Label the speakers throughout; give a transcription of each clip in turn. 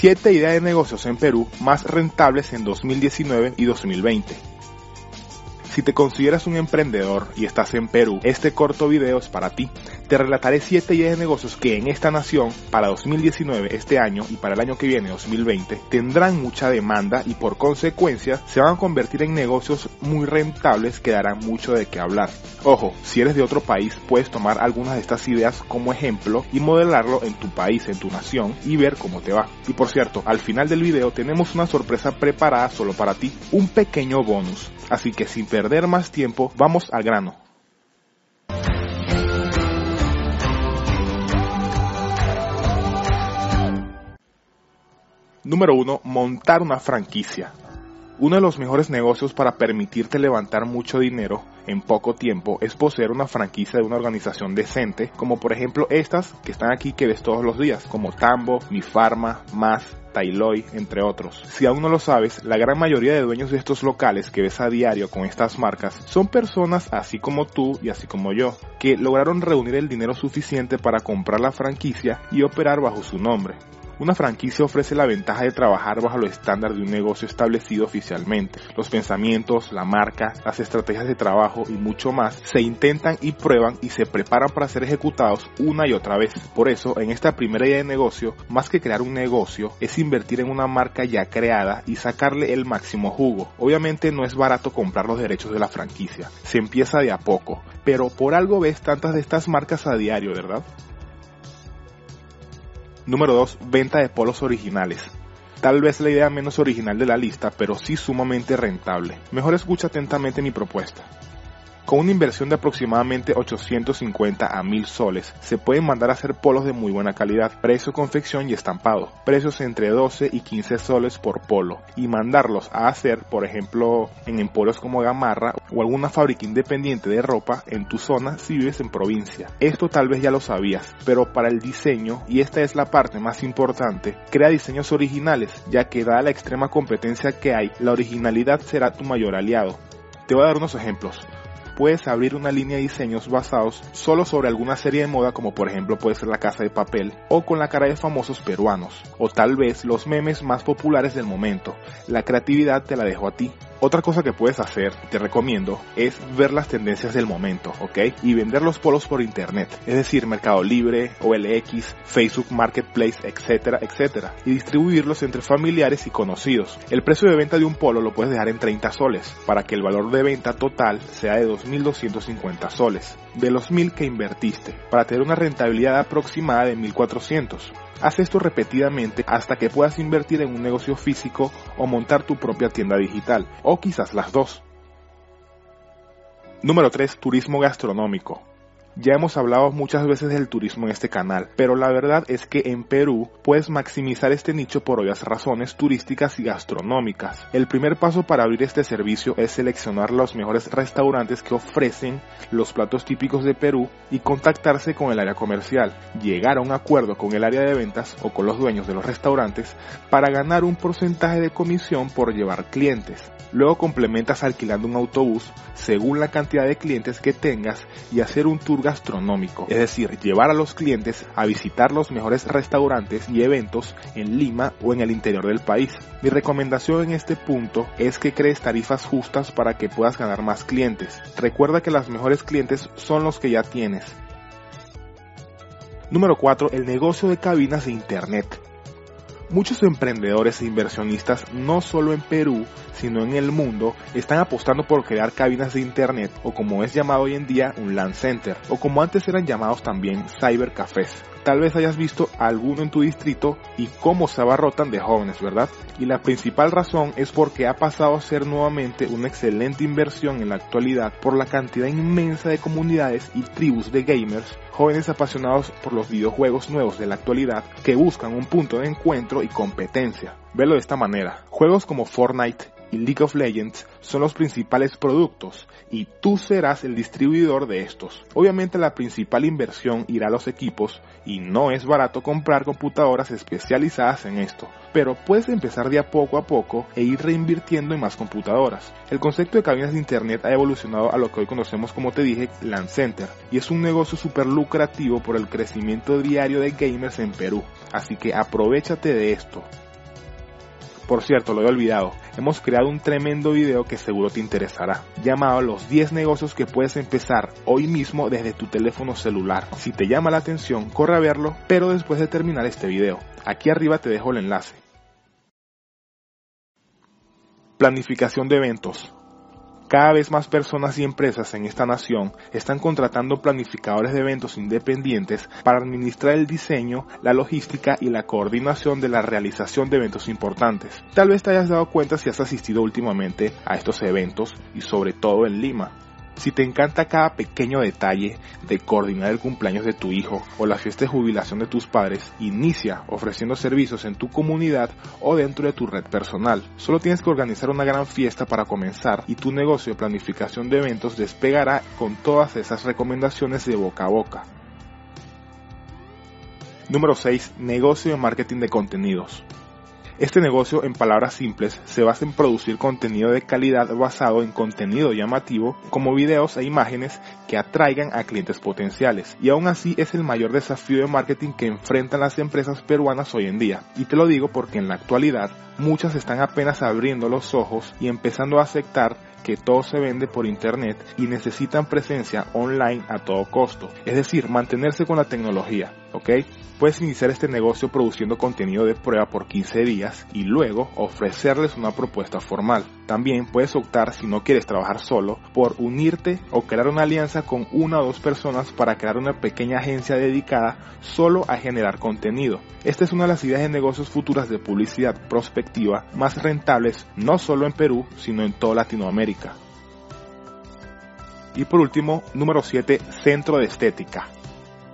Speaker 1: 7 ideas de negocios en Perú más rentables en 2019 y 2020. Si te consideras un emprendedor y estás en Perú, este corto video es para ti. Te relataré 7 ideas de negocios que en esta nación, para 2019, este año, y para el año que viene, 2020, tendrán mucha demanda y por consecuencia se van a convertir en negocios muy rentables que darán mucho de qué hablar. Ojo, si eres de otro país, puedes tomar algunas de estas ideas como ejemplo y modelarlo en tu país, en tu nación y ver cómo te va. Y por cierto, al final del video tenemos una sorpresa preparada solo para ti, un pequeño bonus. Así que sin perder más tiempo, vamos al grano. Número 1. Montar una franquicia. Uno de los mejores negocios para permitirte levantar mucho dinero en poco tiempo es poseer una franquicia de una organización decente, como por ejemplo estas que están aquí que ves todos los días, como Tambo, Mi Pharma, Más, Tailoy, entre otros. Si aún no lo sabes, la gran mayoría de dueños de estos locales que ves a diario con estas marcas son personas así como tú y así como yo, que lograron reunir el dinero suficiente para comprar la franquicia y operar bajo su nombre. Una franquicia ofrece la ventaja de trabajar bajo los estándares de un negocio establecido oficialmente. Los pensamientos, la marca, las estrategias de trabajo y mucho más se intentan y prueban y se preparan para ser ejecutados una y otra vez. Por eso, en esta primera idea de negocio, más que crear un negocio, es invertir en una marca ya creada y sacarle el máximo jugo. Obviamente no es barato comprar los derechos de la franquicia. Se empieza de a poco, pero por algo ves tantas de estas marcas a diario, ¿verdad? Número 2. Venta de polos originales. Tal vez la idea menos original de la lista, pero sí sumamente rentable. Mejor escucha atentamente mi propuesta. Con una inversión de aproximadamente 850 a 1000 soles, se pueden mandar a hacer polos de muy buena calidad, precio, confección y estampado, precios entre 12 y 15 soles por polo, y mandarlos a hacer, por ejemplo, en emporios como Gamarra o alguna fábrica independiente de ropa en tu zona si vives en provincia. Esto tal vez ya lo sabías, pero para el diseño, y esta es la parte más importante, crea diseños originales, ya que dada la extrema competencia que hay, la originalidad será tu mayor aliado. Te voy a dar unos ejemplos puedes abrir una línea de diseños basados solo sobre alguna serie de moda como por ejemplo puede ser la casa de papel o con la cara de famosos peruanos o tal vez los memes más populares del momento. La creatividad te la dejo a ti. Otra cosa que puedes hacer, te recomiendo, es ver las tendencias del momento, ¿ok? Y vender los polos por internet, es decir, Mercado Libre, OLX, Facebook Marketplace, etcétera, etcétera, y distribuirlos entre familiares y conocidos. El precio de venta de un polo lo puedes dejar en 30 soles, para que el valor de venta total sea de 2.250 soles, de los 1.000 que invertiste, para tener una rentabilidad aproximada de 1.400. Haz esto repetidamente hasta que puedas invertir en un negocio físico o montar tu propia tienda digital, o quizás las dos. Número 3. Turismo gastronómico. Ya hemos hablado muchas veces del turismo en este canal, pero la verdad es que en Perú puedes maximizar este nicho por obvias razones turísticas y gastronómicas. El primer paso para abrir este servicio es seleccionar los mejores restaurantes que ofrecen los platos típicos de Perú y contactarse con el área comercial, llegar a un acuerdo con el área de ventas o con los dueños de los restaurantes para ganar un porcentaje de comisión por llevar clientes. Luego complementas alquilando un autobús según la cantidad de clientes que tengas y hacer un tour es decir, llevar a los clientes a visitar los mejores restaurantes y eventos en Lima o en el interior del país. Mi recomendación en este punto es que crees tarifas justas para que puedas ganar más clientes. Recuerda que los mejores clientes son los que ya tienes. Número 4. El negocio de cabinas de Internet. Muchos emprendedores e inversionistas, no solo en Perú, sino en el mundo, están apostando por crear cabinas de internet o como es llamado hoy en día un LAN center o como antes eran llamados también cybercafés. Tal vez hayas visto alguno en tu distrito y cómo se abarrotan de jóvenes, ¿verdad? Y la principal razón es porque ha pasado a ser nuevamente una excelente inversión en la actualidad por la cantidad inmensa de comunidades y tribus de gamers jóvenes apasionados por los videojuegos nuevos de la actualidad que buscan un punto de encuentro y competencia. Velo de esta manera. Juegos como Fortnite y League of Legends son los principales productos y tú serás el distribuidor de estos. Obviamente la principal inversión irá a los equipos y no es barato comprar computadoras especializadas en esto, pero puedes empezar de a poco a poco e ir reinvirtiendo en más computadoras. El concepto de cabinas de internet ha evolucionado a lo que hoy conocemos como te dije LAN Center y es un negocio súper lucrativo por el crecimiento diario de gamers en Perú, así que aprovechate de esto. Por cierto, lo he olvidado, hemos creado un tremendo video que seguro te interesará, llamado Los 10 negocios que puedes empezar hoy mismo desde tu teléfono celular. Si te llama la atención, corre a verlo, pero después de terminar este video. Aquí arriba te dejo el enlace. Planificación de eventos. Cada vez más personas y empresas en esta nación están contratando planificadores de eventos independientes para administrar el diseño, la logística y la coordinación de la realización de eventos importantes. Tal vez te hayas dado cuenta si has asistido últimamente a estos eventos y sobre todo en Lima. Si te encanta cada pequeño detalle de coordinar el cumpleaños de tu hijo o la fiesta de jubilación de tus padres, inicia ofreciendo servicios en tu comunidad o dentro de tu red personal. Solo tienes que organizar una gran fiesta para comenzar y tu negocio de planificación de eventos despegará con todas esas recomendaciones de boca a boca. Número 6. Negocio de marketing de contenidos. Este negocio, en palabras simples, se basa en producir contenido de calidad basado en contenido llamativo como videos e imágenes que atraigan a clientes potenciales. Y aún así es el mayor desafío de marketing que enfrentan las empresas peruanas hoy en día. Y te lo digo porque en la actualidad muchas están apenas abriendo los ojos y empezando a aceptar que todo se vende por internet y necesitan presencia online a todo costo, es decir, mantenerse con la tecnología, ¿ok? Puedes iniciar este negocio produciendo contenido de prueba por 15 días y luego ofrecerles una propuesta formal. También puedes optar, si no quieres trabajar solo, por unirte o crear una alianza con una o dos personas para crear una pequeña agencia dedicada solo a generar contenido. Esta es una de las ideas de negocios futuras de publicidad prospectiva más rentables no solo en Perú, sino en toda Latinoamérica. Y por último, número 7, centro de estética.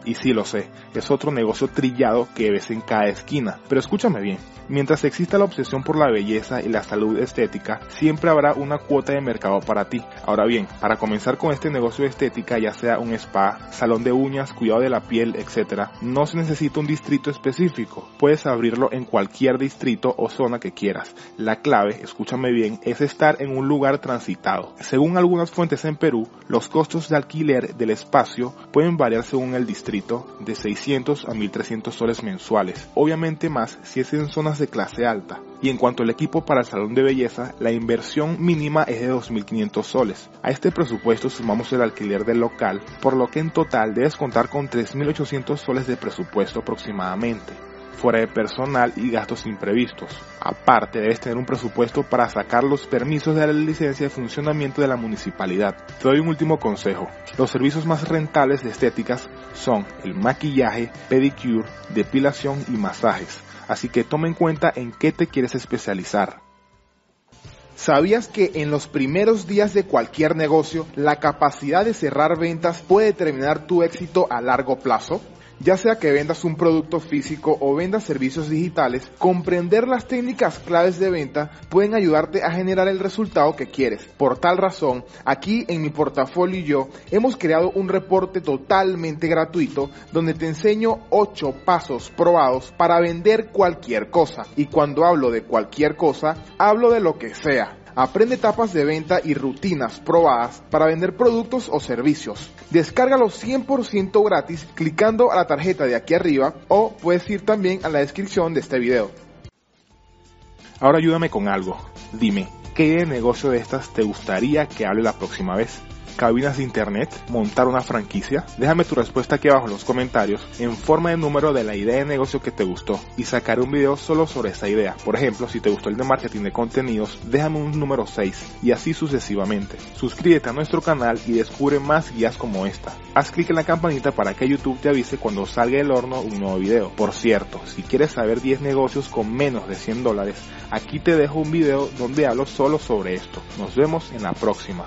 Speaker 1: Y sí lo sé, es otro negocio trillado que ves en cada esquina. Pero escúchame bien, mientras exista la obsesión por la belleza y la salud estética, siempre habrá una cuota de mercado para ti. Ahora bien, para comenzar con este negocio de estética, ya sea un spa, salón de uñas, cuidado de la piel, etc., no se necesita un distrito específico. Puedes abrirlo en cualquier distrito o zona que quieras. La clave, escúchame bien, es estar en un lugar transitado. Según algunas fuentes en Perú, los costos de alquiler del espacio pueden variar según el distrito de 600 a 1300 soles mensuales, obviamente más si es en zonas de clase alta. Y en cuanto al equipo para el salón de belleza, la inversión mínima es de 2.500 soles. A este presupuesto sumamos el alquiler del local, por lo que en total debes contar con 3.800 soles de presupuesto aproximadamente fuera de personal y gastos imprevistos. Aparte, debes tener un presupuesto para sacar los permisos de la licencia de funcionamiento de la municipalidad. Te doy un último consejo. Los servicios más rentables de estéticas son el maquillaje, pedicure, depilación y masajes. Así que toma en cuenta en qué te quieres especializar. ¿Sabías que en los primeros días de cualquier negocio la capacidad de cerrar ventas puede determinar tu éxito a largo plazo? Ya sea que vendas un producto físico o vendas servicios digitales, comprender las técnicas claves de venta pueden ayudarte a generar el resultado que quieres. Por tal razón, aquí en mi portafolio y yo hemos creado un reporte totalmente gratuito donde te enseño 8 pasos probados para vender cualquier cosa. Y cuando hablo de cualquier cosa, hablo de lo que sea Aprende etapas de venta y rutinas probadas para vender productos o servicios. Descárgalo 100% gratis clicando a la tarjeta de aquí arriba o puedes ir también a la descripción de este video. Ahora ayúdame con algo. Dime, ¿qué negocio de estas te gustaría que hable la próxima vez? Cabinas de internet, montar una franquicia? Déjame tu respuesta aquí abajo en los comentarios en forma de número de la idea de negocio que te gustó y sacaré un video solo sobre esa idea. Por ejemplo, si te gustó el de marketing de contenidos, déjame un número 6 y así sucesivamente. Suscríbete a nuestro canal y descubre más guías como esta. Haz clic en la campanita para que YouTube te avise cuando salga del horno un nuevo video. Por cierto, si quieres saber 10 negocios con menos de 100 dólares, aquí te dejo un video donde hablo solo sobre esto. Nos vemos en la próxima.